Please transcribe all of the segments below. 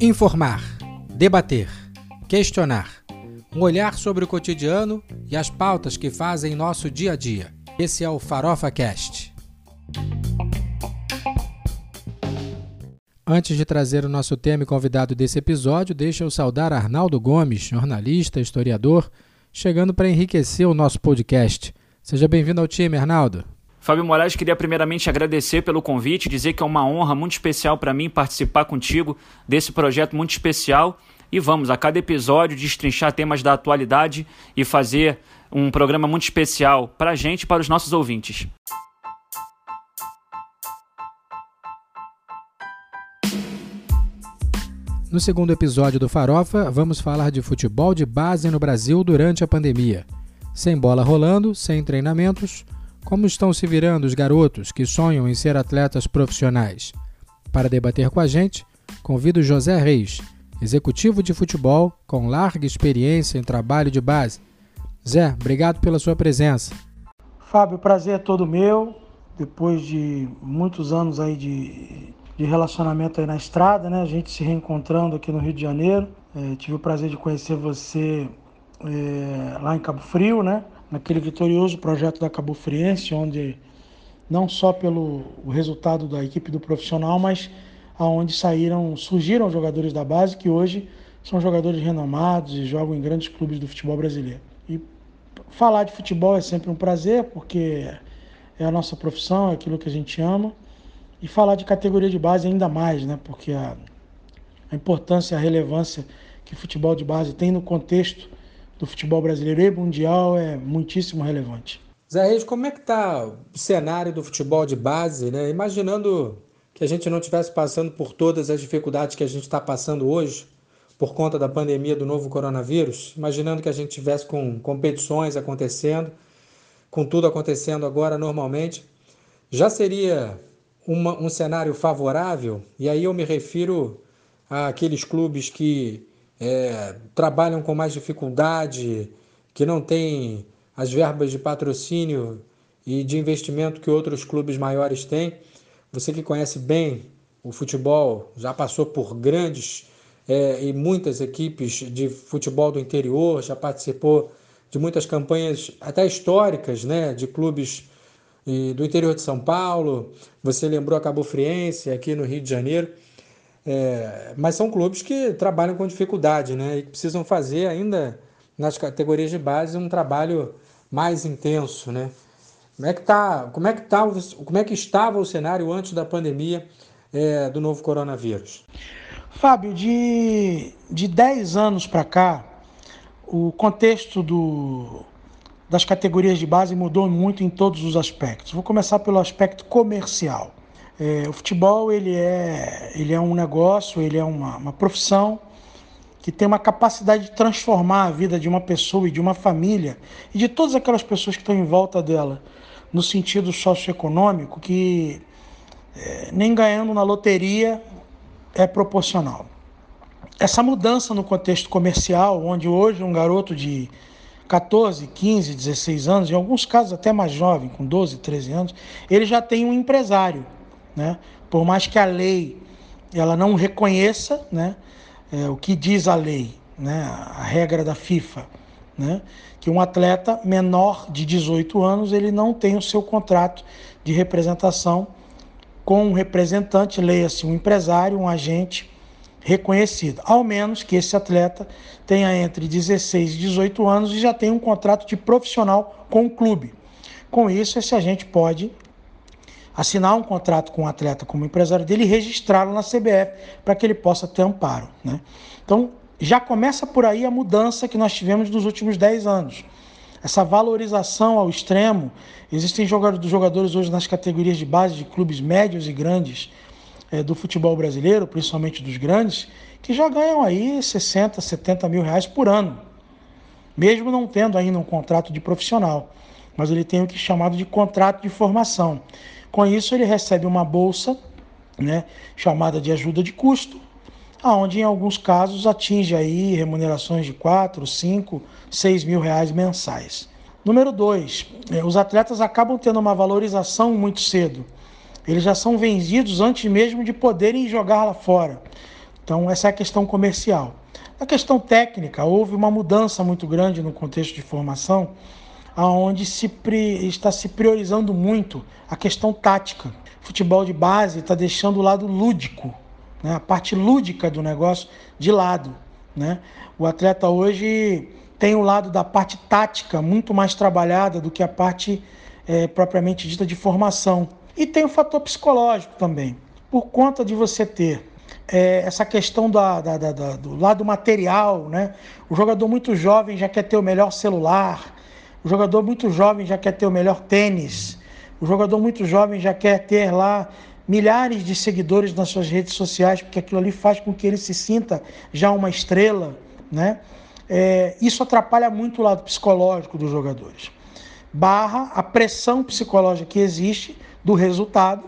Informar, debater, questionar. Um olhar sobre o cotidiano e as pautas que fazem nosso dia a dia. Esse é o Farofa Cast. Antes de trazer o nosso tema e convidado desse episódio, deixa eu saudar Arnaldo Gomes, jornalista, historiador, chegando para enriquecer o nosso podcast. Seja bem-vindo ao time, Arnaldo. Fábio Moraes, queria primeiramente agradecer pelo convite, dizer que é uma honra muito especial para mim participar contigo desse projeto muito especial. E vamos, a cada episódio, destrinchar temas da atualidade e fazer um programa muito especial para a gente e para os nossos ouvintes. No segundo episódio do Farofa, vamos falar de futebol de base no Brasil durante a pandemia. Sem bola rolando, sem treinamentos, como estão se virando os garotos que sonham em ser atletas profissionais? Para debater com a gente, convido José Reis, executivo de futebol com larga experiência em trabalho de base. Zé, obrigado pela sua presença. Fábio, prazer é todo meu. Depois de muitos anos aí de, de relacionamento aí na estrada, né? A gente se reencontrando aqui no Rio de Janeiro. É, tive o prazer de conhecer você é, lá em Cabo Frio, né? Naquele vitorioso projeto da Cabo Friense, onde não só pelo resultado da equipe do profissional, mas aonde saíram, surgiram jogadores da base que hoje são jogadores renomados e jogam em grandes clubes do futebol brasileiro. E falar de futebol é sempre um prazer, porque é a nossa profissão, é aquilo que a gente ama. E falar de categoria de base ainda mais, né? Porque a, a importância, a relevância que o futebol de base tem no contexto do futebol brasileiro e mundial é muitíssimo relevante. Zé Reis, como é que está o cenário do futebol de base, né? Imaginando que a gente não estivesse passando por todas as dificuldades que a gente está passando hoje por conta da pandemia do novo coronavírus, imaginando que a gente tivesse com competições acontecendo, com tudo acontecendo agora normalmente, já seria uma, um cenário favorável? E aí eu me refiro àqueles clubes que é, trabalham com mais dificuldade, que não têm as verbas de patrocínio e de investimento que outros clubes maiores têm. Você que conhece bem o futebol, já passou por grandes é, e muitas equipes de futebol do interior, já participou de muitas campanhas até históricas, né, de clubes do interior de São Paulo. Você lembrou a Cabo Friense aqui no Rio de Janeiro. É, mas são clubes que trabalham com dificuldade, né? E precisam fazer ainda nas categorias de base um trabalho mais intenso, né? Como é que tá? Como é que tá? Como é que estava o cenário antes da pandemia é, do novo coronavírus? Fábio, de de 10 anos para cá, o contexto do, das categorias de base mudou muito em todos os aspectos. Vou começar pelo aspecto comercial. É, o futebol ele é, ele é um negócio, ele é uma, uma profissão que tem uma capacidade de transformar a vida de uma pessoa e de uma família e de todas aquelas pessoas que estão em volta dela no sentido socioeconômico que é, nem ganhando na loteria é proporcional. Essa mudança no contexto comercial, onde hoje um garoto de 14, 15, 16 anos, em alguns casos até mais jovem, com 12, 13 anos, ele já tem um empresário né? Por mais que a lei ela não reconheça né, é, o que diz a lei, né, a regra da FIFA, né, que um atleta menor de 18 anos ele não tem o seu contrato de representação com um representante, leia-se um empresário, um agente reconhecido, ao menos que esse atleta tenha entre 16 e 18 anos e já tenha um contrato de profissional com o clube. Com isso, esse agente pode assinar um contrato com o um atleta como empresário dele e registrá-lo na CBF para que ele possa ter amparo. Né? Então, já começa por aí a mudança que nós tivemos nos últimos 10 anos. Essa valorização ao extremo. Existem jogadores hoje nas categorias de base de clubes médios e grandes é, do futebol brasileiro, principalmente dos grandes, que já ganham aí 60, 70 mil reais por ano, mesmo não tendo ainda um contrato de profissional. Mas ele tem o que é chamado de contrato de formação. Com isso, ele recebe uma bolsa, né, chamada de ajuda de custo, aonde em alguns casos atinge aí remunerações de 4, 5, 6 mil reais mensais. Número 2, é, os atletas acabam tendo uma valorização muito cedo. eles já são vendidos antes mesmo de poderem jogar lá fora. Então, essa é a questão comercial. Na questão técnica, houve uma mudança muito grande no contexto de formação, aonde se está se priorizando muito a questão tática. Futebol de base está deixando o lado lúdico, né? a parte lúdica do negócio de lado. Né? O atleta hoje tem o lado da parte tática muito mais trabalhada do que a parte é, propriamente dita de formação. E tem o fator psicológico também. Por conta de você ter é, essa questão da, da, da, do lado material, né? O jogador muito jovem já quer ter o melhor celular, o jogador muito jovem já quer ter o melhor tênis, o jogador muito jovem já quer ter lá milhares de seguidores nas suas redes sociais, porque aquilo ali faz com que ele se sinta já uma estrela, né? É, isso atrapalha muito o lado psicológico dos jogadores. Barra a pressão psicológica que existe do resultado.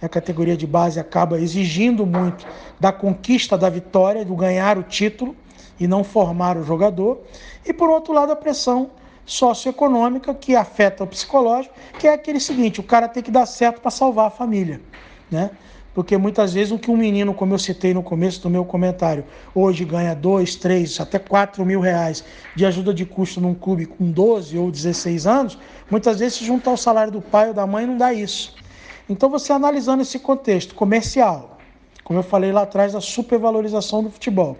A categoria de base acaba exigindo muito da conquista da vitória, do ganhar o título e não formar o jogador. E por outro lado, a pressão socioeconômica que afeta o psicológico, que é aquele seguinte: o cara tem que dar certo para salvar a família, né? Porque muitas vezes o que um menino, como eu citei no começo do meu comentário, hoje ganha 2, 3, até 4 mil reais de ajuda de custo num clube com 12 ou 16 anos, muitas vezes se juntar o salário do pai ou da mãe não dá isso. Então você analisando esse contexto comercial, como eu falei lá atrás da supervalorização do futebol,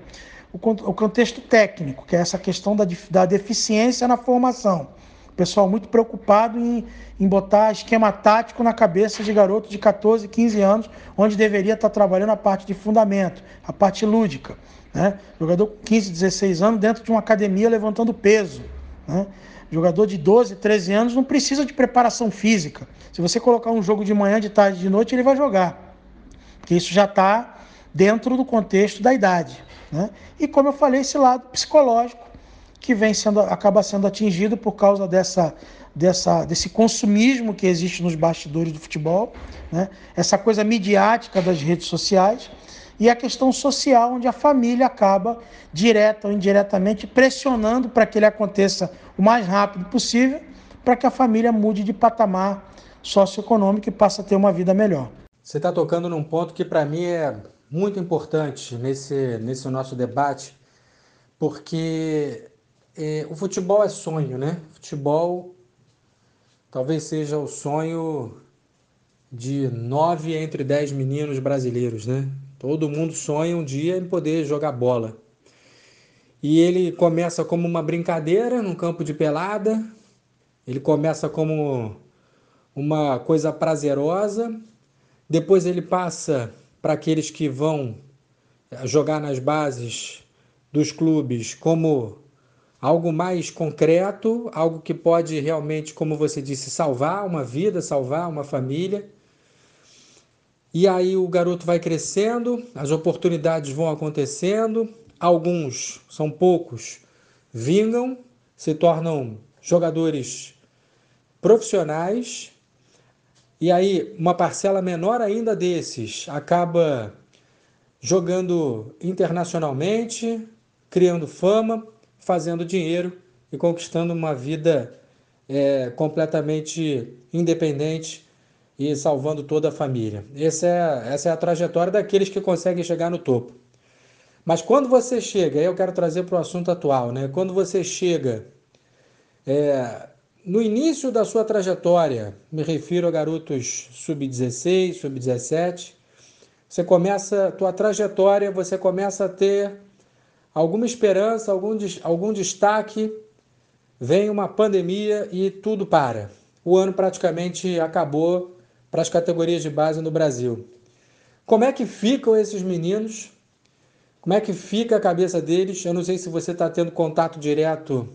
o contexto técnico, que é essa questão da, da deficiência na formação, o pessoal muito preocupado em, em botar esquema tático na cabeça de garotos de 14, 15 anos, onde deveria estar trabalhando a parte de fundamento, a parte lúdica. Né? Jogador com 15, 16 anos dentro de uma academia levantando peso. Né? Jogador de 12, 13 anos não precisa de preparação física. Se você colocar um jogo de manhã, de tarde, de noite, ele vai jogar. Porque isso já está dentro do contexto da idade. Né? E como eu falei, esse lado psicológico que vem sendo, acaba sendo atingido por causa dessa, dessa, desse consumismo que existe nos bastidores do futebol, né? essa coisa midiática das redes sociais e a questão social, onde a família acaba, direta ou indiretamente, pressionando para que ele aconteça o mais rápido possível, para que a família mude de patamar socioeconômico e passe a ter uma vida melhor. Você está tocando num ponto que para mim é muito importante nesse, nesse nosso debate, porque é, o futebol é sonho, né? Futebol talvez seja o sonho de nove entre dez meninos brasileiros, né? Todo mundo sonha um dia em poder jogar bola. E ele começa como uma brincadeira num campo de pelada, ele começa como uma coisa prazerosa, depois ele passa para aqueles que vão jogar nas bases dos clubes como algo mais concreto, algo que pode realmente, como você disse, salvar uma vida, salvar uma família. E aí o garoto vai crescendo, as oportunidades vão acontecendo, alguns, são poucos, vingam, se tornam jogadores profissionais, e aí uma parcela menor ainda desses acaba jogando internacionalmente, criando fama, fazendo dinheiro e conquistando uma vida é, completamente independente e salvando toda a família. Essa é, essa é a trajetória daqueles que conseguem chegar no topo. Mas quando você chega, eu quero trazer para o assunto atual, né? Quando você chega é, no início da sua trajetória, me refiro a garotos sub-16, sub-17, você começa, tua trajetória, você começa a ter alguma esperança, algum, algum destaque, vem uma pandemia e tudo para. O ano praticamente acabou para as categorias de base no Brasil. Como é que ficam esses meninos? Como é que fica a cabeça deles? Eu não sei se você está tendo contato direto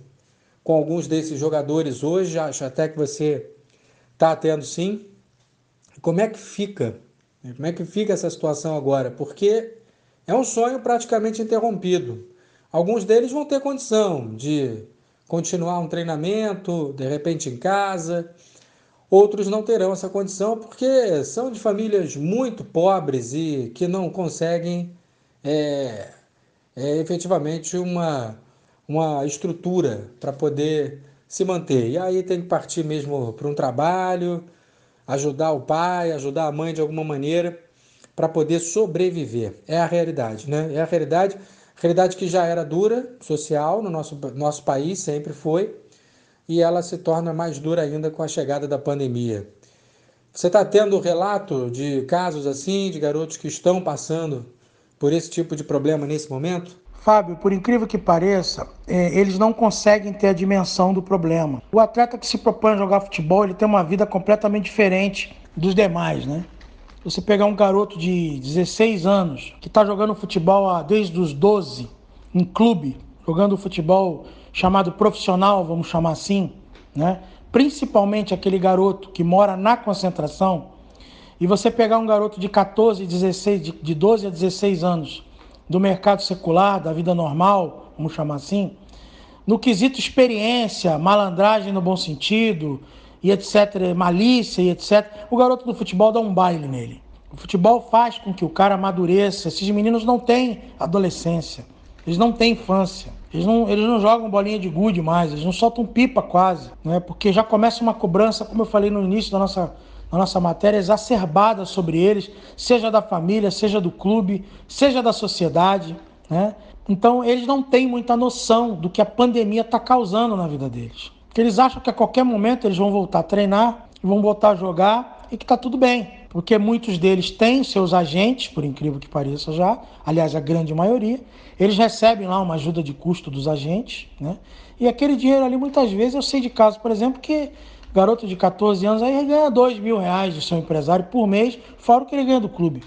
com alguns desses jogadores hoje, acho até que você está tendo sim. Como é que fica? Como é que fica essa situação agora? Porque é um sonho praticamente interrompido. Alguns deles vão ter condição de continuar um treinamento, de repente em casa. Outros não terão essa condição porque são de famílias muito pobres e que não conseguem é, é, efetivamente uma, uma estrutura para poder se manter. E aí tem que partir mesmo para um trabalho, ajudar o pai, ajudar a mãe de alguma maneira para poder sobreviver. É a realidade, né? É a realidade, realidade que já era dura, social, no nosso, nosso país, sempre foi, e ela se torna mais dura ainda com a chegada da pandemia. Você está tendo relato de casos assim, de garotos que estão passando por esse tipo de problema nesse momento? Fábio, por incrível que pareça, é, eles não conseguem ter a dimensão do problema. O atleta que se propõe a jogar futebol, ele tem uma vida completamente diferente dos demais, né? Você pegar um garoto de 16 anos que está jogando futebol desde os 12 em clube, jogando futebol chamado profissional, vamos chamar assim, né? Principalmente aquele garoto que mora na concentração, e você pegar um garoto de 14, 16, de 12 a 16 anos do mercado secular, da vida normal, vamos chamar assim, no quesito experiência, malandragem no bom sentido, e etc., malícia e etc., o garoto do futebol dá um baile nele. O futebol faz com que o cara amadureça. Esses meninos não têm adolescência, eles não têm infância. Eles não, eles não jogam bolinha de gude mais, eles não soltam pipa quase, né? porque já começa uma cobrança, como eu falei no início da nossa, da nossa matéria, exacerbada sobre eles, seja da família, seja do clube, seja da sociedade. Né? Então eles não têm muita noção do que a pandemia está causando na vida deles. Porque eles acham que a qualquer momento eles vão voltar a treinar, vão voltar a jogar e que está tudo bem. Porque muitos deles têm seus agentes, por incrível que pareça já, aliás, a grande maioria, eles recebem lá uma ajuda de custo dos agentes, né? E aquele dinheiro ali, muitas vezes, eu sei de casos, por exemplo, que garoto de 14 anos aí ganha 2 mil reais de seu empresário por mês, fora o que ele ganha do clube.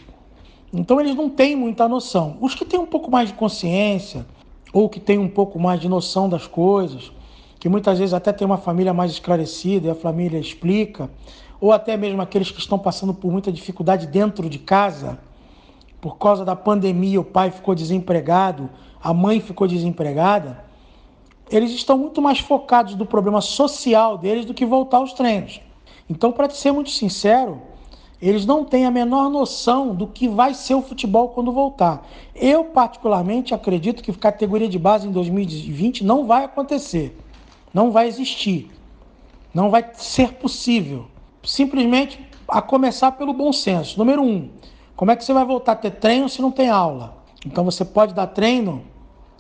Então eles não têm muita noção. Os que têm um pouco mais de consciência, ou que têm um pouco mais de noção das coisas, que muitas vezes até tem uma família mais esclarecida e a família explica, ou até mesmo aqueles que estão passando por muita dificuldade dentro de casa, por causa da pandemia, o pai ficou desempregado, a mãe ficou desempregada, eles estão muito mais focados no problema social deles do que voltar aos treinos. Então, para ser muito sincero, eles não têm a menor noção do que vai ser o futebol quando voltar. Eu, particularmente, acredito que categoria de base em 2020 não vai acontecer. Não vai existir. Não vai ser possível. Simplesmente a começar pelo bom senso. Número um, como é que você vai voltar a ter treino se não tem aula? Então você pode dar treino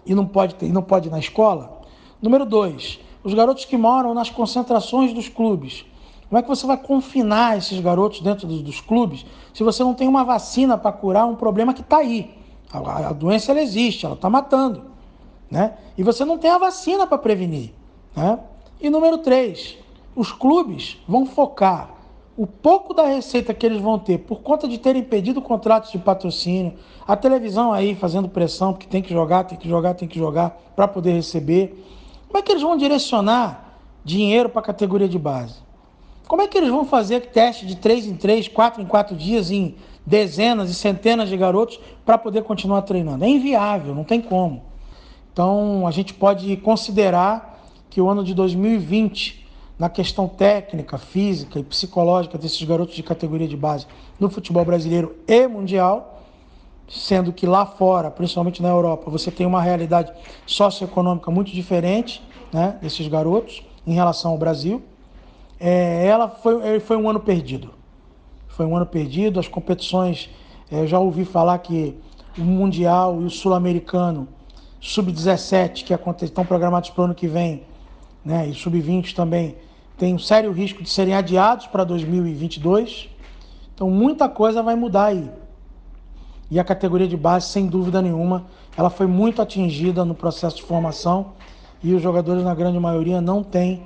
e não pode, ter, e não pode ir na escola? Número dois, os garotos que moram nas concentrações dos clubes. Como é que você vai confinar esses garotos dentro dos, dos clubes se você não tem uma vacina para curar um problema que está aí? A, a, doença ela existe, ela está matando. Né? E você não tem a vacina para prevenir. Né? E número três, os clubes vão focar o pouco da receita que eles vão ter por conta de terem pedido contratos de patrocínio, a televisão aí fazendo pressão, porque tem que jogar, tem que jogar, tem que jogar para poder receber. Como é que eles vão direcionar dinheiro para a categoria de base? Como é que eles vão fazer teste de 3 em 3, 4 em 4 dias em dezenas e centenas de garotos para poder continuar treinando? É inviável, não tem como. Então a gente pode considerar que o ano de 2020, na questão técnica, física e psicológica desses garotos de categoria de base no futebol brasileiro e mundial, sendo que lá fora, principalmente na Europa, você tem uma realidade socioeconômica muito diferente né, desses garotos em relação ao Brasil. É, ela foi, foi um ano perdido. Foi um ano perdido. As competições, é, eu já ouvi falar que o Mundial e o Sul-Americano Sub-17, que estão programados para o ano que vem, né, e sub-20 também tem um sério risco de serem adiados para 2022. Então muita coisa vai mudar aí. E a categoria de base, sem dúvida nenhuma, ela foi muito atingida no processo de formação e os jogadores, na grande maioria, não têm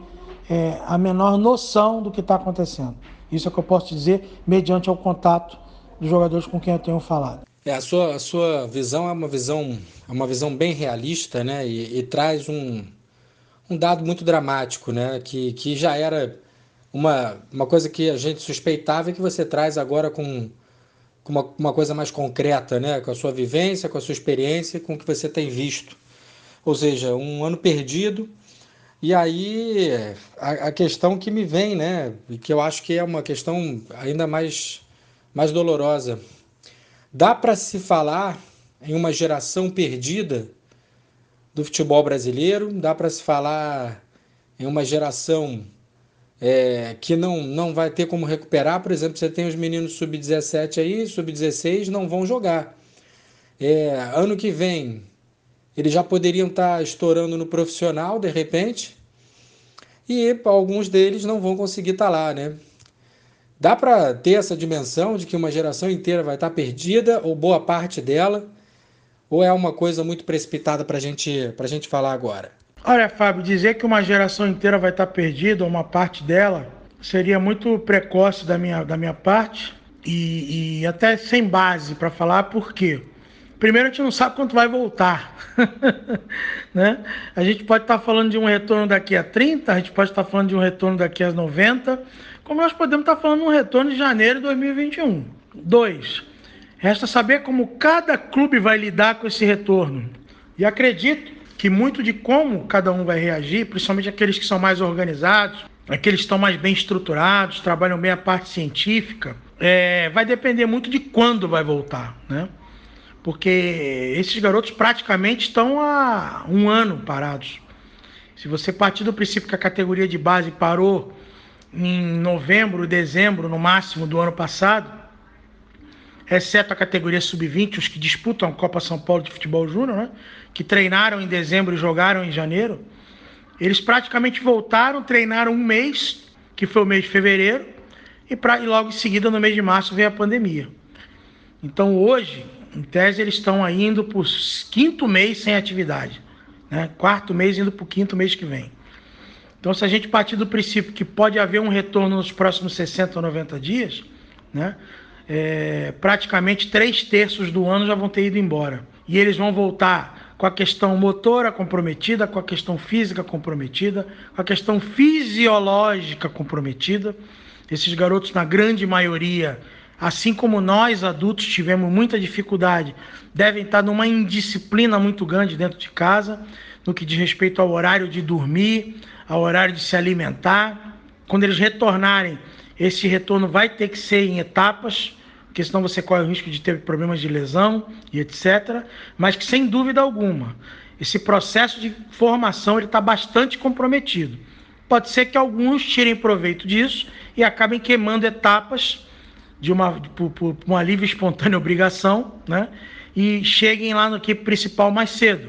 é, a menor noção do que está acontecendo. Isso é o que eu posso dizer mediante o contato dos jogadores com quem eu tenho falado. É, a, sua, a sua visão é uma visão, é uma visão bem realista né? e, e traz um, um dado muito dramático, né? que, que já era uma, uma coisa que a gente suspeitava e que você traz agora com, com uma, uma coisa mais concreta, né? com a sua vivência, com a sua experiência, com o que você tem visto. Ou seja, um ano perdido. E aí a, a questão que me vem, né? e que eu acho que é uma questão ainda mais, mais dolorosa. Dá para se falar em uma geração perdida do futebol brasileiro. Dá para se falar em uma geração é, que não, não vai ter como recuperar. Por exemplo, você tem os meninos sub-17 aí, sub-16, não vão jogar. É, ano que vem, eles já poderiam estar estourando no profissional, de repente, e alguns deles não vão conseguir estar lá, né? Dá para ter essa dimensão de que uma geração inteira vai estar perdida, ou boa parte dela, ou é uma coisa muito precipitada para gente, a gente falar agora? Olha, Fábio, dizer que uma geração inteira vai estar perdida, ou uma parte dela, seria muito precoce da minha, da minha parte e, e até sem base para falar, por quê? Primeiro, a gente não sabe quanto vai voltar. né? A gente pode estar falando de um retorno daqui a 30, a gente pode estar falando de um retorno daqui a 90, como nós podemos estar falando de um retorno de janeiro de 2021. Dois, resta saber como cada clube vai lidar com esse retorno. E acredito que muito de como cada um vai reagir, principalmente aqueles que são mais organizados, aqueles que estão mais bem estruturados, trabalham bem a parte científica, é, vai depender muito de quando vai voltar, né? Porque esses garotos praticamente estão há um ano parados. Se você partir do princípio que a categoria de base parou em novembro, dezembro, no máximo do ano passado, exceto a categoria sub-20, os que disputam a Copa São Paulo de Futebol Júnior, né? que treinaram em dezembro e jogaram em janeiro, eles praticamente voltaram, treinaram um mês, que foi o mês de fevereiro, e, pra, e logo em seguida, no mês de março, veio a pandemia. Então hoje, em tese, eles estão indo para o quinto mês sem atividade. Né? Quarto mês indo para o quinto mês que vem. Então, se a gente partir do princípio que pode haver um retorno nos próximos 60 ou 90 dias, né? É, praticamente três terços do ano já vão ter ido embora. E eles vão voltar com a questão motora comprometida, com a questão física comprometida, com a questão fisiológica comprometida. Esses garotos, na grande maioria, assim como nós adultos tivemos muita dificuldade, devem estar numa indisciplina muito grande dentro de casa, no que diz respeito ao horário de dormir, ao horário de se alimentar. Quando eles retornarem, esse retorno vai ter que ser em etapas, porque senão você corre o risco de ter problemas de lesão e etc. Mas que sem dúvida alguma, esse processo de formação ele está bastante comprometido. Pode ser que alguns tirem proveito disso e acabem queimando etapas de uma por, por uma livre espontânea obrigação, né? E cheguem lá no equipe principal mais cedo.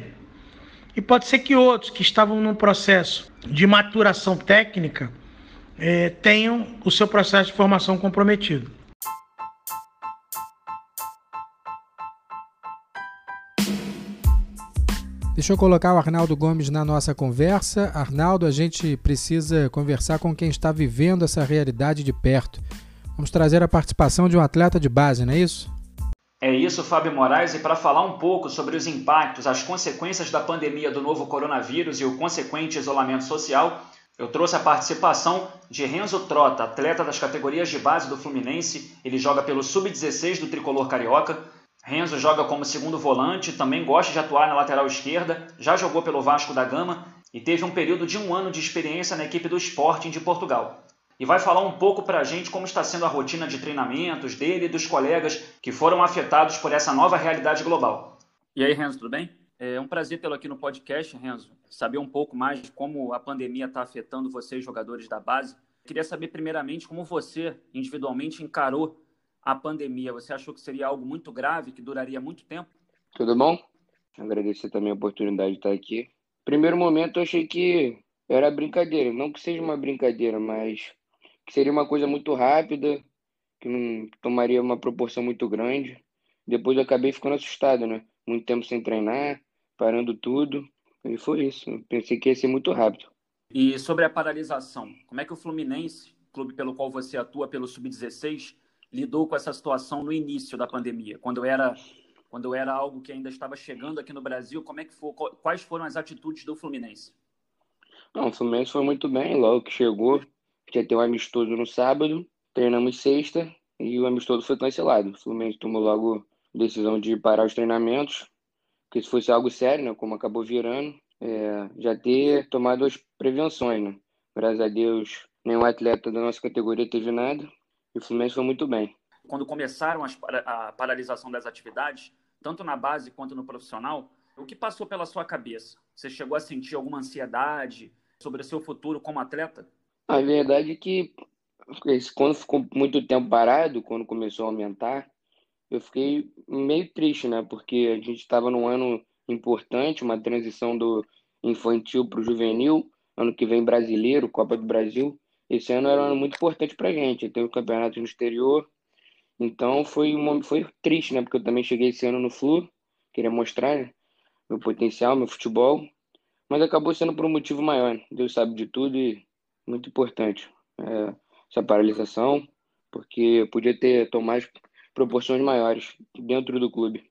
E pode ser que outros que estavam num processo de maturação técnica é, tenham o seu processo de formação comprometido. Deixa eu colocar o Arnaldo Gomes na nossa conversa. Arnaldo, a gente precisa conversar com quem está vivendo essa realidade de perto. Vamos trazer a participação de um atleta de base, não é isso? É isso, Fábio Moraes, e para falar um pouco sobre os impactos, as consequências da pandemia do novo coronavírus e o consequente isolamento social, eu trouxe a participação de Renzo Trota, atleta das categorias de base do Fluminense. Ele joga pelo Sub-16 do Tricolor Carioca. Renzo joga como segundo volante, também gosta de atuar na lateral esquerda, já jogou pelo Vasco da Gama e teve um período de um ano de experiência na equipe do Sporting de Portugal. E vai falar um pouco para a gente como está sendo a rotina de treinamentos dele e dos colegas que foram afetados por essa nova realidade global. E aí, Renzo, tudo bem? É um prazer tê-lo aqui no podcast, Renzo. Saber um pouco mais de como a pandemia está afetando vocês, jogadores da base. Queria saber, primeiramente, como você, individualmente, encarou a pandemia. Você achou que seria algo muito grave, que duraria muito tempo? Tudo bom? Agradecer também a oportunidade de estar aqui. Primeiro momento, eu achei que era brincadeira. Não que seja uma brincadeira, mas que seria uma coisa muito rápida, que não tomaria uma proporção muito grande. Depois eu acabei ficando assustado, né? Muito tempo sem treinar, parando tudo. E foi isso. Eu pensei que ia ser muito rápido. E sobre a paralisação, como é que o Fluminense, clube pelo qual você atua pelo Sub-16, lidou com essa situação no início da pandemia, quando era quando era algo que ainda estava chegando aqui no Brasil, como é que foi, quais foram as atitudes do Fluminense? Não, o Fluminense foi muito bem, logo que chegou, ia ter um amistoso no sábado, treinamos sexta e o amistoso foi cancelado. O Fluminense tomou logo decisão de parar os treinamentos, que se fosse algo sério, né, como acabou virando, é, já ter tomado as prevenções, né? Graças a Deus, nenhum atleta da nossa categoria teve nada e o Fluminense foi muito bem. Quando começaram as, a paralisação das atividades, tanto na base quanto no profissional, o que passou pela sua cabeça? Você chegou a sentir alguma ansiedade sobre o seu futuro como atleta? A verdade é que quando ficou muito tempo parado, quando começou a aumentar, eu fiquei meio triste, né? Porque a gente estava num ano importante, uma transição do infantil para o juvenil, ano que vem brasileiro, Copa do Brasil. Esse ano era um ano muito importante para a gente, teve o campeonato no exterior, então foi, uma, foi triste, né? Porque eu também cheguei esse ano no Flu, queria mostrar né? meu potencial, meu futebol, mas acabou sendo por um motivo maior. Né? Deus sabe de tudo e muito importante é, essa paralisação, porque podia ter tomado proporções maiores dentro do clube.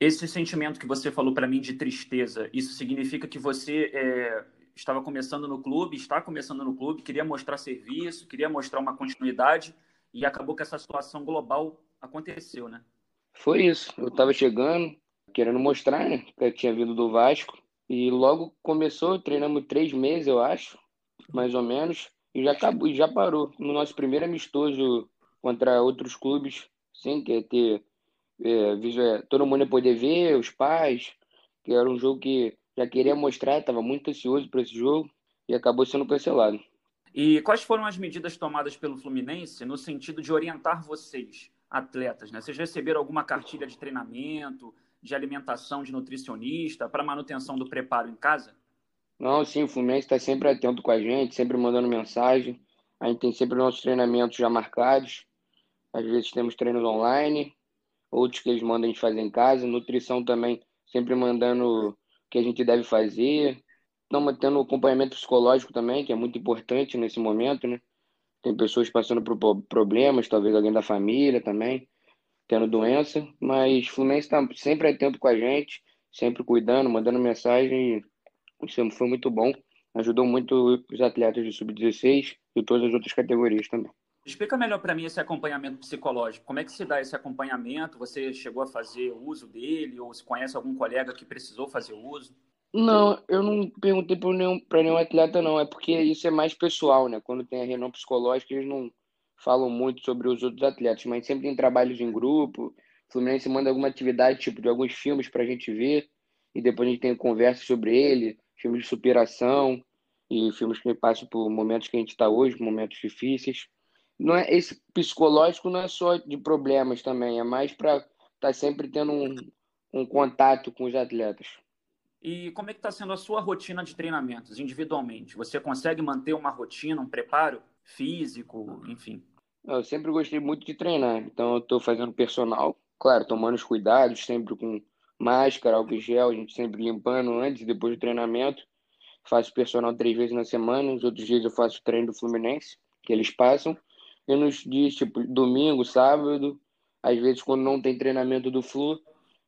Esse sentimento que você falou para mim de tristeza, isso significa que você é, estava começando no clube, está começando no clube, queria mostrar serviço, queria mostrar uma continuidade e acabou que essa situação global aconteceu, né? Foi isso. Eu estava chegando, querendo mostrar, né? Que eu tinha vindo do Vasco. E logo começou, treinamos três meses, eu acho, mais ou menos, e já acabou, e já parou. No nosso primeiro amistoso contra outros clubes, sem quer ter é, é, todo mundo poder ver, os pais, que era um jogo que já queria mostrar, estava muito ansioso para esse jogo e acabou sendo cancelado. E quais foram as medidas tomadas pelo Fluminense no sentido de orientar vocês, atletas? Né? Vocês receberam alguma cartilha de treinamento, de alimentação de nutricionista para manutenção do preparo em casa? Não, sim, o Fluminense está sempre atento com a gente, sempre mandando mensagem. A gente tem sempre nossos treinamentos já marcados. Às vezes temos treinos online, outros que eles mandam a gente fazer em casa. Nutrição também, sempre mandando o que a gente deve fazer. Estamos tendo acompanhamento psicológico também, que é muito importante nesse momento, né? Tem pessoas passando por problemas, talvez alguém da família também, tendo doença, mas Fluminense está sempre atento com a gente, sempre cuidando, mandando mensagem, isso foi muito bom. Ajudou muito os atletas de sub-16 e todas as outras categorias também. Explica melhor para mim esse acompanhamento psicológico. Como é que se dá esse acompanhamento? Você chegou a fazer uso dele ou se conhece algum colega que precisou fazer uso? Não, eu não perguntei para nenhum, nenhum atleta, não. É porque isso é mais pessoal, né? Quando tem a reunião psicológica, eles não falam muito sobre os outros atletas, mas sempre tem trabalhos em grupo. O Fluminense manda alguma atividade, tipo de alguns filmes para a gente ver, e depois a gente tem conversa sobre ele, filmes de superação, e filmes que passam por momentos que a gente está hoje, momentos difíceis. Não é Esse psicológico não é só de problemas também, é mais para estar tá sempre tendo um, um contato com os atletas. E como é que está sendo a sua rotina de treinamentos individualmente? Você consegue manter uma rotina, um preparo físico, enfim? Eu sempre gostei muito de treinar, então eu estou fazendo personal, claro, tomando os cuidados, sempre com máscara, álcool gel, a gente sempre limpando antes e depois do treinamento. Faço personal três vezes na semana, os outros dias eu faço treino do Fluminense, que eles passam. E nos dias, tipo, domingo, sábado, às vezes quando não tem treinamento do Flu,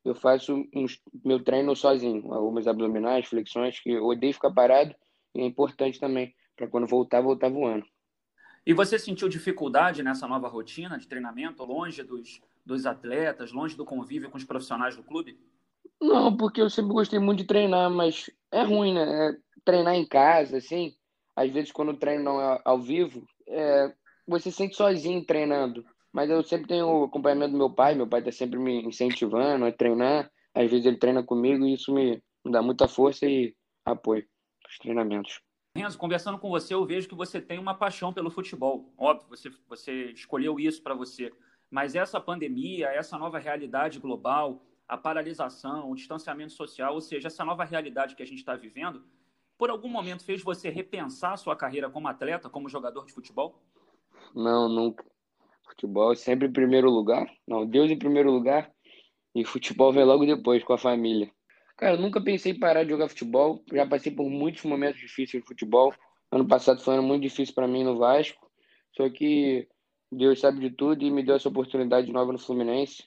eu faço uns, meu treino sozinho, algumas abdominais, flexões, que eu odeio ficar parado e é importante também, para quando voltar, voltar voando. E você sentiu dificuldade nessa nova rotina de treinamento, longe dos, dos atletas, longe do convívio com os profissionais do clube? Não, porque eu sempre gostei muito de treinar, mas é ruim, né? É treinar em casa, assim, às vezes quando o treino não é ao vivo, é, você se sente sozinho treinando. Mas eu sempre tenho o acompanhamento do meu pai, meu pai está sempre me incentivando a treinar. Às vezes ele treina comigo e isso me, me dá muita força e apoio os treinamentos. Renzo, conversando com você, eu vejo que você tem uma paixão pelo futebol. Óbvio, você, você escolheu isso para você. Mas essa pandemia, essa nova realidade global, a paralisação, o distanciamento social, ou seja, essa nova realidade que a gente está vivendo, por algum momento fez você repensar a sua carreira como atleta, como jogador de futebol? Não, nunca. Futebol é sempre em primeiro lugar. Não, Deus em primeiro lugar. E futebol vem logo depois, com a família. Cara, eu nunca pensei em parar de jogar futebol. Já passei por muitos momentos difíceis de futebol. Ano passado foi um ano muito difícil para mim no Vasco. Só que Deus sabe de tudo e me deu essa oportunidade nova no Fluminense.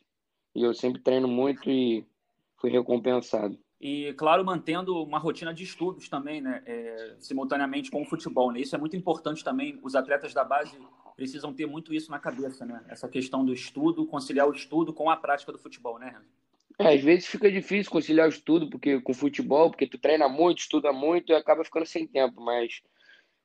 E eu sempre treino muito e fui recompensado. E, claro, mantendo uma rotina de estudos também, né? É, simultaneamente com o futebol. Né? Isso é muito importante também. Os atletas da base precisam ter muito isso na cabeça, né? Essa questão do estudo, conciliar o estudo com a prática do futebol, né? É, às vezes fica difícil conciliar o estudo porque, com o futebol, porque tu treina muito, estuda muito e acaba ficando sem tempo, mas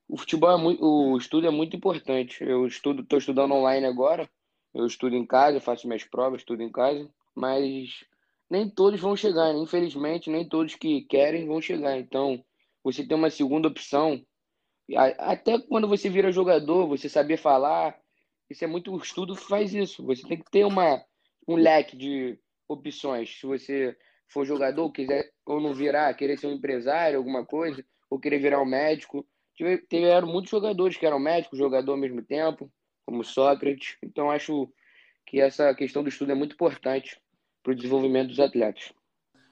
o futebol é muito, o estudo é muito importante. Eu estudo, estou estudando online agora, eu estudo em casa, faço minhas provas, estudo em casa, mas nem todos vão chegar, né? infelizmente, nem todos que querem vão chegar. Então, você tem uma segunda opção Até quando você vira jogador, você saber falar, isso é muito. O estudo faz isso. Você tem que ter uma, um leque de opções. Se você for jogador, quiser ou não virar, querer ser um empresário, alguma coisa, ou querer virar um médico. Tiveram muitos jogadores que eram médicos, jogador ao mesmo tempo, como Sócrates. Então, acho que essa questão do estudo é muito importante para o desenvolvimento dos atletas.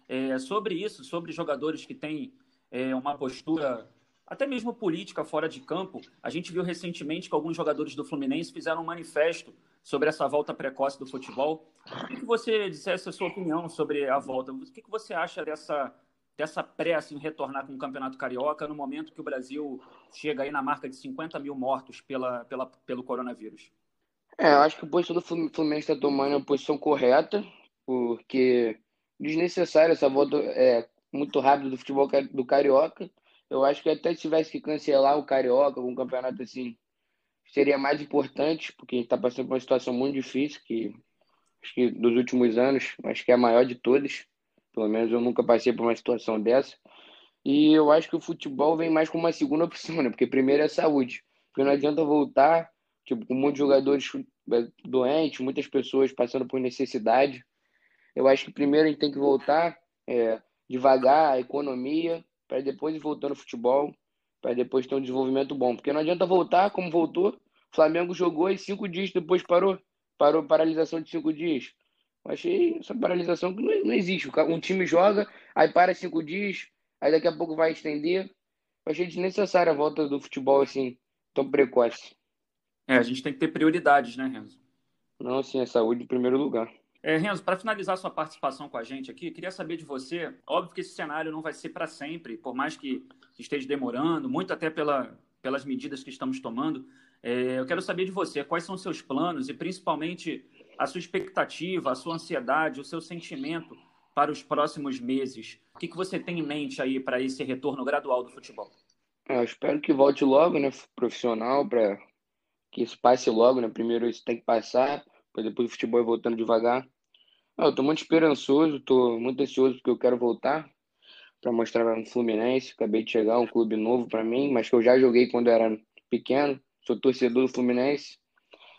É, sobre isso, sobre jogadores que têm é, uma postura até mesmo política fora de campo, a gente viu recentemente que alguns jogadores do Fluminense fizeram um manifesto sobre essa volta precoce do futebol. O que você dissesse a sua opinião sobre a volta? O que você acha dessa, dessa pressa em retornar com o Campeonato Carioca no momento que o Brasil chega aí na marca de 50 mil mortos pela, pela, pelo coronavírus? É, eu acho que a posição do Fluminense está tomando a posição correta, porque desnecessária essa volta é, muito rápida do futebol do Carioca. Eu acho que até se tivesse que cancelar o Carioca, um campeonato assim, seria mais importante, porque a gente está passando por uma situação muito difícil, que acho que dos últimos anos, acho que é a maior de todas. Pelo menos eu nunca passei por uma situação dessa. E eu acho que o futebol vem mais como uma segunda opção, né? Porque primeiro é a saúde. Porque não adianta voltar, tipo, com muitos jogadores doentes, muitas pessoas passando por necessidade. Eu acho que primeiro a gente tem que voltar é, devagar, a economia, para depois ir voltando ao futebol, para depois ter um desenvolvimento bom. Porque não adianta voltar como voltou. O Flamengo jogou e cinco dias depois parou. Parou paralisação de cinco dias. Eu achei essa paralisação que não, não existe. Um time joga, aí para cinco dias, aí daqui a pouco vai estender. Eu achei desnecessária a volta do futebol assim, tão precoce. É, a gente tem que ter prioridades, né, Renzo? Não, sim, a saúde em primeiro lugar. É, Renzo, para finalizar sua participação com a gente aqui, queria saber de você. Óbvio que esse cenário não vai ser para sempre, por mais que esteja demorando, muito até pela, pelas medidas que estamos tomando. É, eu quero saber de você quais são seus planos e principalmente a sua expectativa, a sua ansiedade, o seu sentimento para os próximos meses. O que, que você tem em mente aí para esse retorno gradual do futebol? É, eu espero que volte logo, né, profissional, para que isso passe logo, né? Primeiro isso tem que passar para depois o futebol ir voltando devagar. Ah, eu estou muito esperançoso, estou muito ansioso porque eu quero voltar para mostrar no Fluminense. Acabei de chegar, um clube novo para mim, mas que eu já joguei quando era pequeno. Sou torcedor do Fluminense,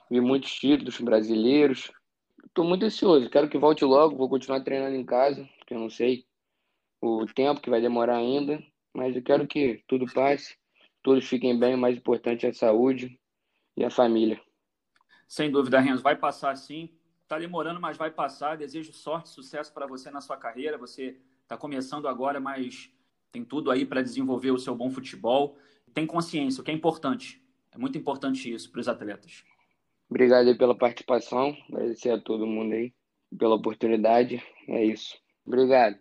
vi muitos títulos brasileiros. Estou muito ansioso, quero que volte logo. Vou continuar treinando em casa, porque eu não sei o tempo que vai demorar ainda, mas eu quero que tudo passe, todos fiquem bem. O mais importante é a saúde e a família. Sem dúvida, Renzo, vai passar sim. Está demorando, mas vai passar. Desejo sorte sucesso para você na sua carreira. Você está começando agora, mas tem tudo aí para desenvolver o seu bom futebol. Tem consciência, o que é importante. É muito importante isso para os atletas. Obrigado aí pela participação. Agradecer a todo mundo aí pela oportunidade. É isso. Obrigado.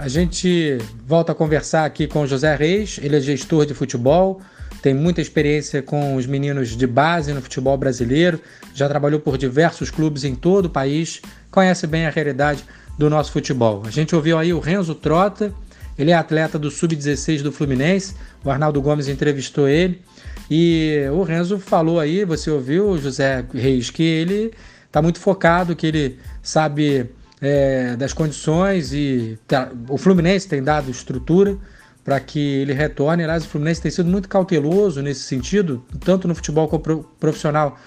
A gente volta a conversar aqui com José Reis, ele é gestor de futebol, tem muita experiência com os meninos de base no futebol brasileiro, já trabalhou por diversos clubes em todo o país, conhece bem a realidade do nosso futebol. A gente ouviu aí o Renzo Trota, ele é atleta do Sub-16 do Fluminense, o Arnaldo Gomes entrevistou ele e o Renzo falou aí, você ouviu, José Reis, que ele está muito focado, que ele sabe é, das condições e tá, o Fluminense tem dado estrutura para que ele retorne. Aliás, o Fluminense tem sido muito cauteloso nesse sentido, tanto no futebol profissional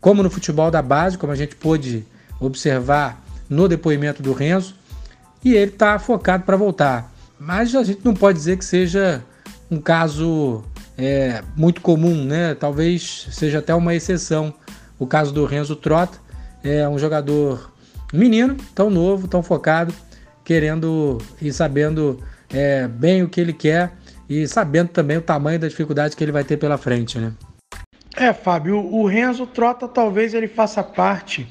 como no futebol da base, como a gente pôde observar no depoimento do Renzo. E ele está focado para voltar. Mas a gente não pode dizer que seja um caso é, muito comum, né? Talvez seja até uma exceção. O caso do Renzo Trota é um jogador menino, tão novo, tão focado, querendo e sabendo é, bem o que ele quer e sabendo também o tamanho da dificuldade que ele vai ter pela frente, né? É, Fábio, o Renzo Trota talvez ele faça parte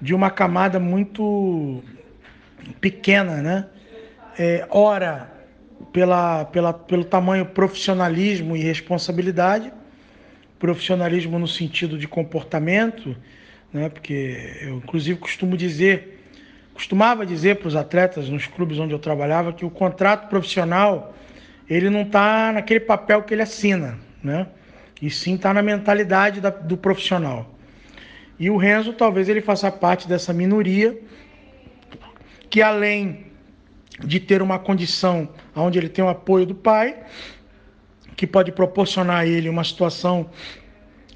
de uma camada muito pequena, né? É, ora, pela, pela, pelo tamanho profissionalismo e responsabilidade, profissionalismo no sentido de comportamento, né? Porque eu inclusive costumo dizer, costumava dizer para os atletas nos clubes onde eu trabalhava que o contrato profissional ele não está naquele papel que ele assina, né? E sim está na mentalidade da, do profissional. E o Renzo talvez ele faça parte dessa minoria que além de ter uma condição onde ele tem o apoio do pai, que pode proporcionar a ele uma situação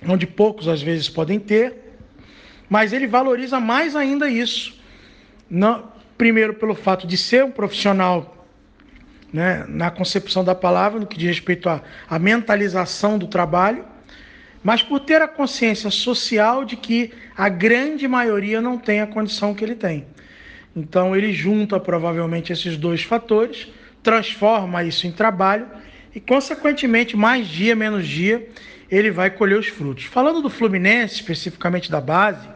onde poucos às vezes podem ter, mas ele valoriza mais ainda isso. Não, primeiro pelo fato de ser um profissional né, na concepção da palavra, no que diz respeito à, à mentalização do trabalho, mas por ter a consciência social de que a grande maioria não tem a condição que ele tem. Então ele junta provavelmente esses dois fatores, transforma isso em trabalho e, consequentemente, mais dia, menos dia, ele vai colher os frutos. Falando do Fluminense, especificamente da base,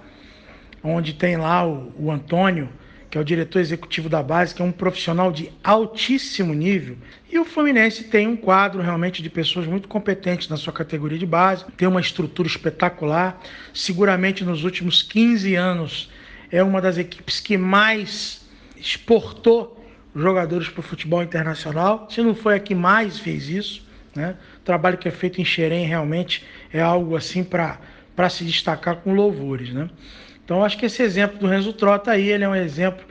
onde tem lá o, o Antônio, que é o diretor executivo da base, que é um profissional de altíssimo nível. E o Fluminense tem um quadro realmente de pessoas muito competentes na sua categoria de base, tem uma estrutura espetacular. Seguramente nos últimos 15 anos é uma das equipes que mais exportou jogadores para o futebol internacional. Se não foi a que mais fez isso, né? O trabalho que é feito em Xerém realmente é algo assim para se destacar com louvores, né? Então, acho que esse exemplo do Renzo Trota aí, ele é um exemplo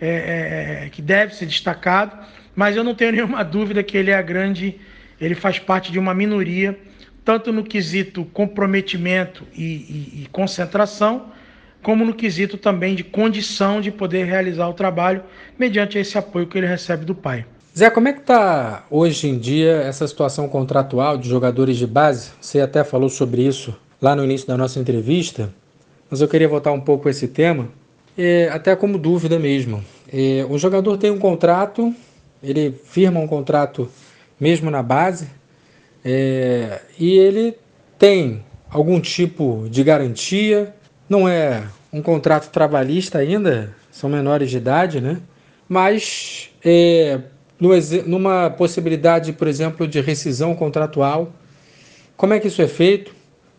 é, é, é, que deve ser destacado, mas eu não tenho nenhuma dúvida que ele é a grande, ele faz parte de uma minoria, tanto no quesito comprometimento e, e, e concentração, como no quesito também de condição de poder realizar o trabalho mediante esse apoio que ele recebe do pai. Zé, como é que está hoje em dia essa situação contratual de jogadores de base? Você até falou sobre isso lá no início da nossa entrevista mas eu queria voltar um pouco a esse tema, é, até como dúvida mesmo. É, o jogador tem um contrato, ele firma um contrato mesmo na base, é, e ele tem algum tipo de garantia, não é um contrato trabalhista ainda, são menores de idade, né? Mas é, numa possibilidade, por exemplo, de rescisão contratual, como é que isso é feito?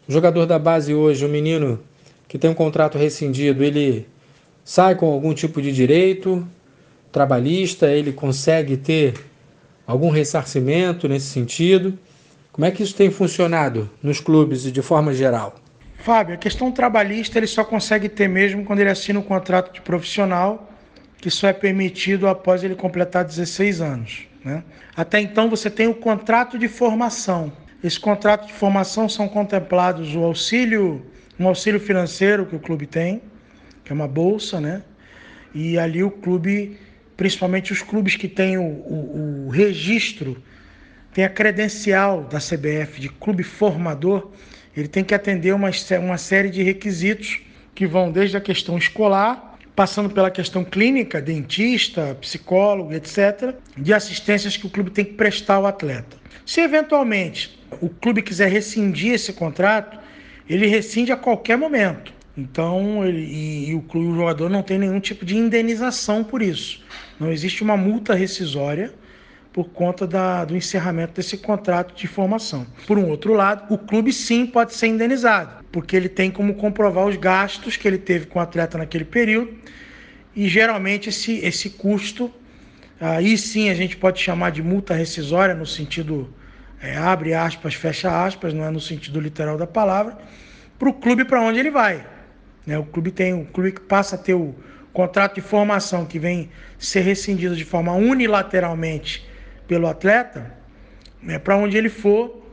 O jogador da base hoje, o menino que tem um contrato rescindido, ele sai com algum tipo de direito trabalhista, ele consegue ter algum ressarcimento nesse sentido? Como é que isso tem funcionado nos clubes de forma geral? Fábio, a questão trabalhista ele só consegue ter mesmo quando ele assina um contrato de profissional, que só é permitido após ele completar 16 anos. Né? Até então você tem o contrato de formação. Esse contrato de formação são contemplados o auxílio um auxílio financeiro que o clube tem, que é uma bolsa, né? E ali o clube, principalmente os clubes que têm o, o, o registro, tem a credencial da CBF de clube formador, ele tem que atender uma, uma série de requisitos que vão desde a questão escolar, passando pela questão clínica, dentista, psicólogo, etc., de assistências que o clube tem que prestar ao atleta. Se eventualmente o clube quiser rescindir esse contrato, ele rescinde a qualquer momento. Então, ele, e, e o, o jogador não tem nenhum tipo de indenização por isso. Não existe uma multa rescisória por conta da, do encerramento desse contrato de formação. Por um outro lado, o clube sim pode ser indenizado, porque ele tem como comprovar os gastos que ele teve com o atleta naquele período, e geralmente esse, esse custo, aí sim a gente pode chamar de multa rescisória no sentido é, abre aspas, fecha aspas, não é no sentido literal da palavra, para o clube para onde ele vai. Né? O clube tem o clube que passa a ter o contrato de formação que vem ser rescindido de forma unilateralmente pelo atleta, né? para onde ele for,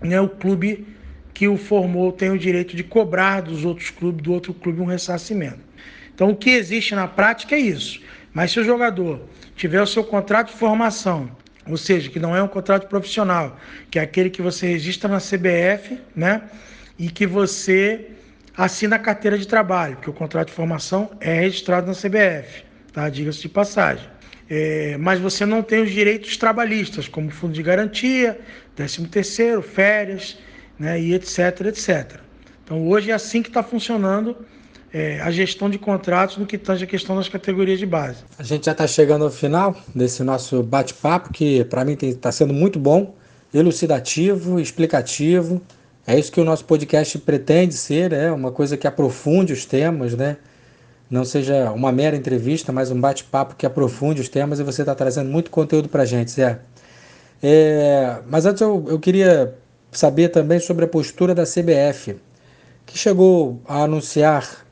né? o clube que o formou tem o direito de cobrar dos outros clubes, do outro clube um ressarcimento. Então o que existe na prática é isso. Mas se o jogador tiver o seu contrato de formação ou seja, que não é um contrato profissional, que é aquele que você registra na CBF, né? E que você assina a carteira de trabalho, porque o contrato de formação é registrado na CBF, tá? Diga-se de passagem. É, mas você não tem os direitos trabalhistas, como fundo de garantia, 13 terceiro, férias, né? E etc, etc. Então hoje é assim que está funcionando é, a gestão de contratos no que tange a questão das categorias de base. A gente já está chegando ao final desse nosso bate-papo, que para mim está sendo muito bom, elucidativo, explicativo. É isso que o nosso podcast pretende ser, é uma coisa que aprofunde os temas, né? Não seja uma mera entrevista, mas um bate-papo que aprofunde os temas e você está trazendo muito conteúdo para a gente, Zé. É, mas antes eu, eu queria saber também sobre a postura da CBF, que chegou a anunciar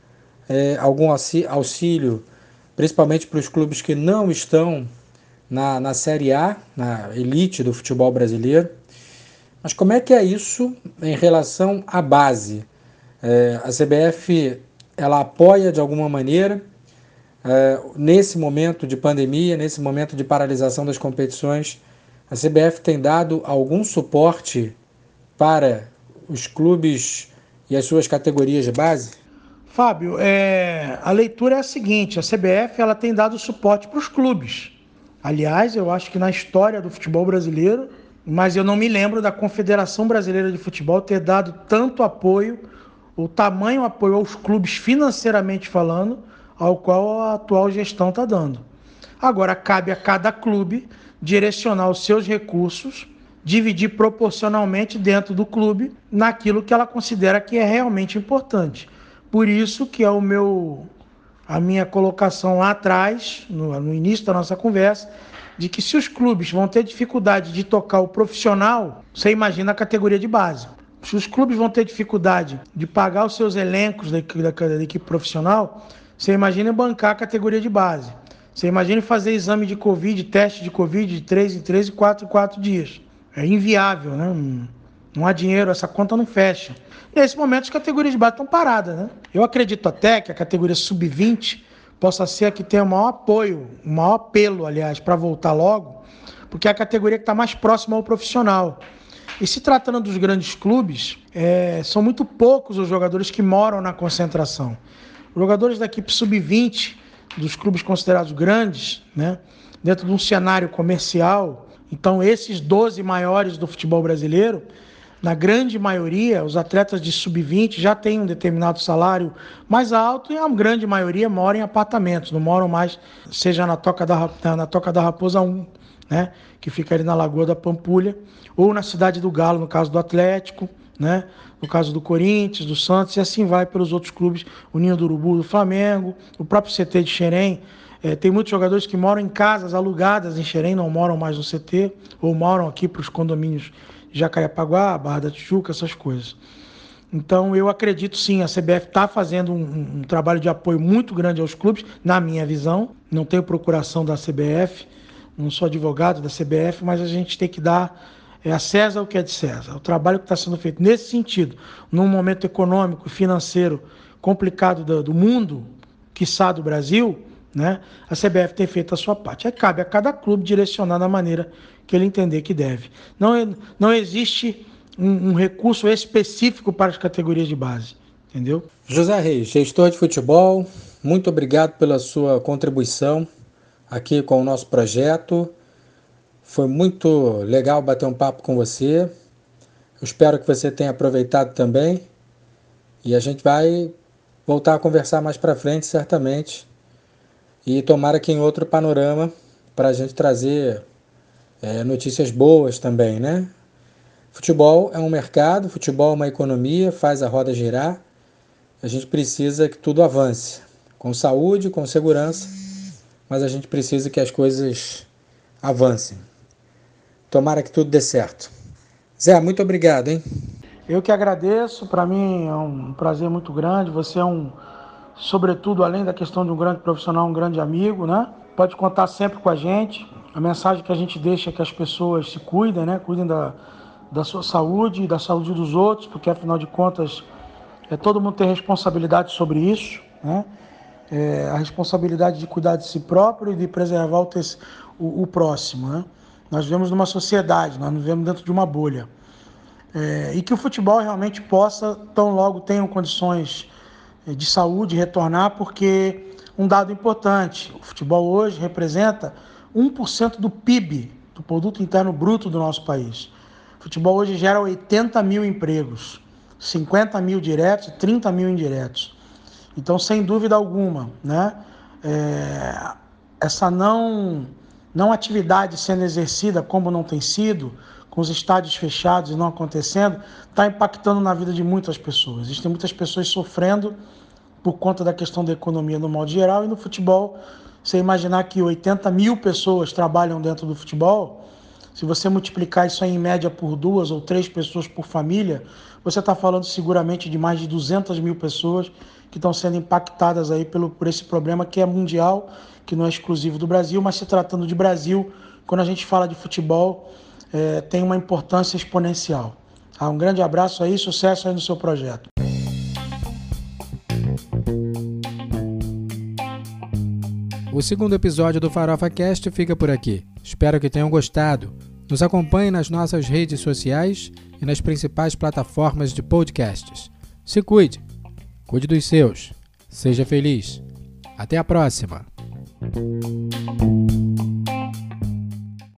é, algum auxílio principalmente para os clubes que não estão na, na Série A, na elite do futebol brasileiro. Mas como é que é isso em relação à base? É, a CBF ela apoia de alguma maneira é, nesse momento de pandemia, nesse momento de paralisação das competições, a CBF tem dado algum suporte para os clubes e as suas categorias de base? Fábio, é, a leitura é a seguinte: a CBF ela tem dado suporte para os clubes. Aliás, eu acho que na história do futebol brasileiro, mas eu não me lembro da Confederação Brasileira de Futebol ter dado tanto apoio, o tamanho apoio aos clubes financeiramente falando, ao qual a atual gestão está dando. Agora, cabe a cada clube direcionar os seus recursos, dividir proporcionalmente dentro do clube naquilo que ela considera que é realmente importante. Por isso que é o meu a minha colocação lá atrás, no, no início da nossa conversa, de que se os clubes vão ter dificuldade de tocar o profissional, você imagina a categoria de base. Se os clubes vão ter dificuldade de pagar os seus elencos da, da, da equipe profissional, você imagina bancar a categoria de base. Você imagina fazer exame de Covid, teste de Covid de 3 em 3 e 4 em 4 dias. É inviável, né? Não há dinheiro, essa conta não fecha. Nesse momento, as categorias de base estão paradas, né? Eu acredito até que a categoria sub-20 possa ser a que tenha o maior apoio, o maior apelo, aliás, para voltar logo, porque é a categoria que está mais próxima ao profissional. E se tratando dos grandes clubes, é, são muito poucos os jogadores que moram na concentração. Os jogadores da equipe sub-20, dos clubes considerados grandes, né, dentro de um cenário comercial, então esses 12 maiores do futebol brasileiro, na grande maioria, os atletas de sub-20 já têm um determinado salário mais alto e a grande maioria mora em apartamentos, não moram mais, seja na Toca da, na Toca da Raposa 1, né, que fica ali na Lagoa da Pampulha, ou na Cidade do Galo, no caso do Atlético, né? no caso do Corinthians, do Santos, e assim vai pelos outros clubes, o Ninho do Urubu do Flamengo, o próprio CT de Xerém. É, tem muitos jogadores que moram em casas alugadas em Xerém, não moram mais no CT, ou moram aqui para os condomínios Jacarepaguá, Barra da Tijuca, essas coisas. Então, eu acredito sim, a CBF está fazendo um, um, trabalho de apoio muito grande aos clubes, na minha visão. Não tenho procuração da CBF, não sou advogado da CBF, mas a gente tem que dar é a César o que é de César. O trabalho que está sendo feito nesse sentido, num momento econômico e financeiro complicado do, do mundo, quiçá do Brasil, né? a CBF tem feito a sua parte. Aí cabe a cada clube direcionar da maneira que ele entender que deve. Não, é, não existe um, um recurso específico para as categorias de base, entendeu? José Reis, gestor de futebol, muito obrigado pela sua contribuição aqui com o nosso projeto. Foi muito legal bater um papo com você. Eu espero que você tenha aproveitado também. E a gente vai voltar a conversar mais para frente, certamente. E tomara que em outro panorama para a gente trazer é, notícias boas também, né? Futebol é um mercado, futebol é uma economia, faz a roda girar. A gente precisa que tudo avance, com saúde, com segurança, mas a gente precisa que as coisas avancem. Tomara que tudo dê certo. Zé, muito obrigado, hein? Eu que agradeço, para mim é um prazer muito grande. Você é um, sobretudo, além da questão de um grande profissional, um grande amigo, né? Pode contar sempre com a gente. A mensagem que a gente deixa é que as pessoas se cuidem, né? Cuidem da, da sua saúde da saúde dos outros, porque afinal de contas, é, todo mundo tem responsabilidade sobre isso, né? É, a responsabilidade de cuidar de si próprio e de preservar o, o, o próximo, né? Nós vivemos numa sociedade, nós não vivemos dentro de uma bolha. É, e que o futebol realmente possa, tão logo tenham condições é, de saúde, retornar, porque um dado importante: o futebol hoje representa 1% do PIB, do Produto Interno Bruto do nosso país. O futebol hoje gera 80 mil empregos, 50 mil diretos e 30 mil indiretos. Então, sem dúvida alguma, né, é, essa não não atividade sendo exercida como não tem sido, com os estádios fechados e não acontecendo, está impactando na vida de muitas pessoas. Existem muitas pessoas sofrendo por conta da questão da economia no modo geral e no futebol. Você imaginar que 80 mil pessoas trabalham dentro do futebol, Se você multiplicar isso em média por duas ou três pessoas por família, você está falando seguramente de mais de 200 mil pessoas que estão sendo impactadas aí pelo, por esse problema que é mundial, que não é exclusivo do Brasil, mas se tratando de Brasil, quando a gente fala de futebol, é, tem uma importância exponencial. Ah, um grande abraço aí, sucesso aí no seu projeto. O segundo episódio do Farofa Cast fica por aqui. Espero que tenham gostado. Nos acompanhe nas nossas redes sociais e nas principais plataformas de podcasts. Se cuide, cuide dos seus, seja feliz. Até a próxima!